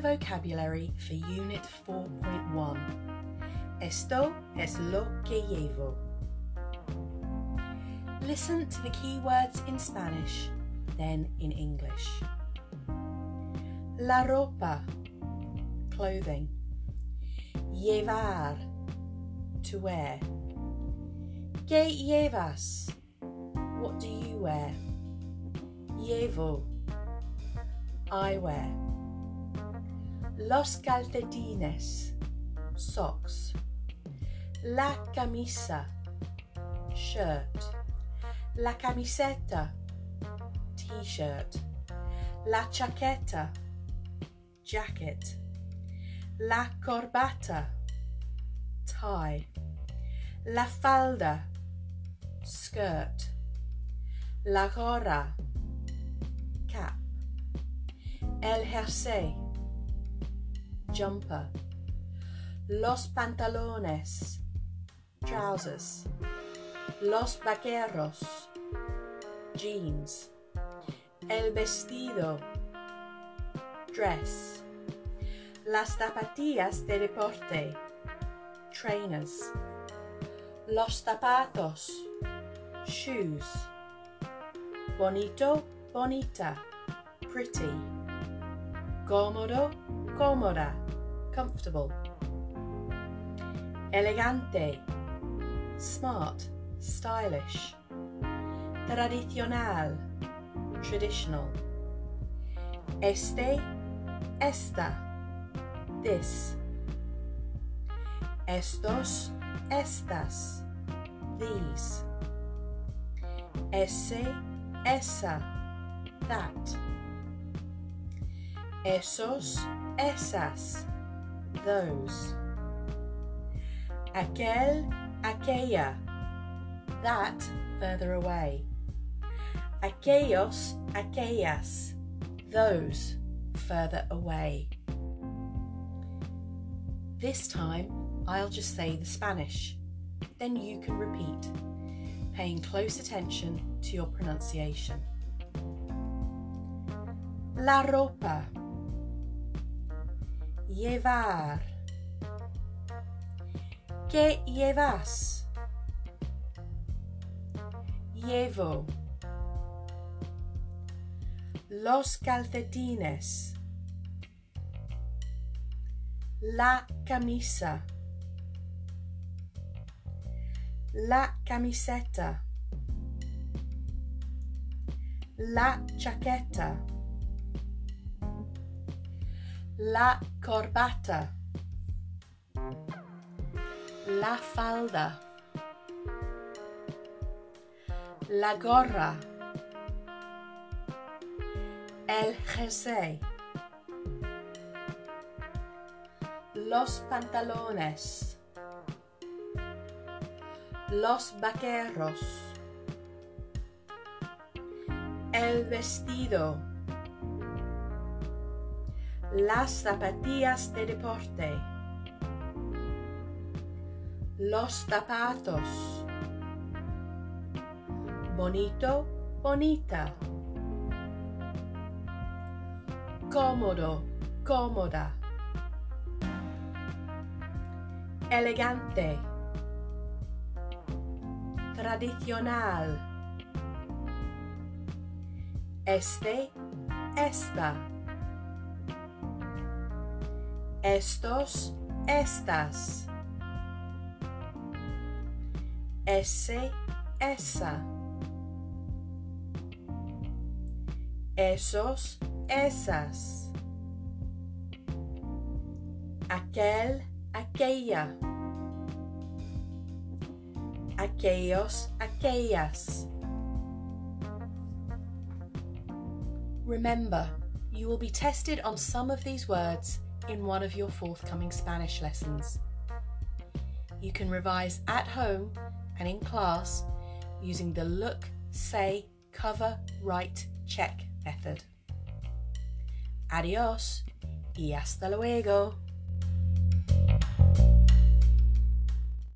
the vocabulary for Unit 4.1. Esto es lo que llevo. Listen to the key words in Spanish, then in English. La ropa, clothing. Llevar, to wear. ¿Qué llevas? What do you wear? Llevo, I wear. Los calcetines, socks. La camisa, shirt. La camiseta, t-shirt. La chaqueta, jacket. La corbata, tie. La falda, skirt. La gorra, cap. El jersey, jumper. Los pantalones, trousers. Los vaqueros, jeans. El vestido, dress. Las zapatillas de deporte, trainers. Los zapatos, shoes. Bonito, bonita, pretty. Cómodo, cómoda, comfortable. Elegante, smart, stylish. Tradicional, traditional. Este, esta, this. Estos, estas, these. Ese, esa, that. Esos, esas, those. Aquel, aquella, that further away. Aquellos, aquellas, those further away. This time I'll just say the Spanish, then you can repeat, paying close attention to your pronunciation. La ropa. Llevar. ¿Qué llevas? Llevo. Los calcetines. La camisa. La camiseta. La chaqueta. La corbata. La falda. La gorra. El jersey. Los pantalones. Los vaqueros. El vestido. Las zapatillas de deporte. Los zapatos. Bonito, bonita. Cómodo, cómoda. Elegante. Tradicional. Este, esta. Estos, estas. Ese, esa. Esos, esas. Aquel, aquella. Aquellos, aquellas. Remember, you will be tested on some of these words in one of your forthcoming Spanish lessons. You can revise at home and in class using the look, say, cover, write, check method. Adios y hasta luego.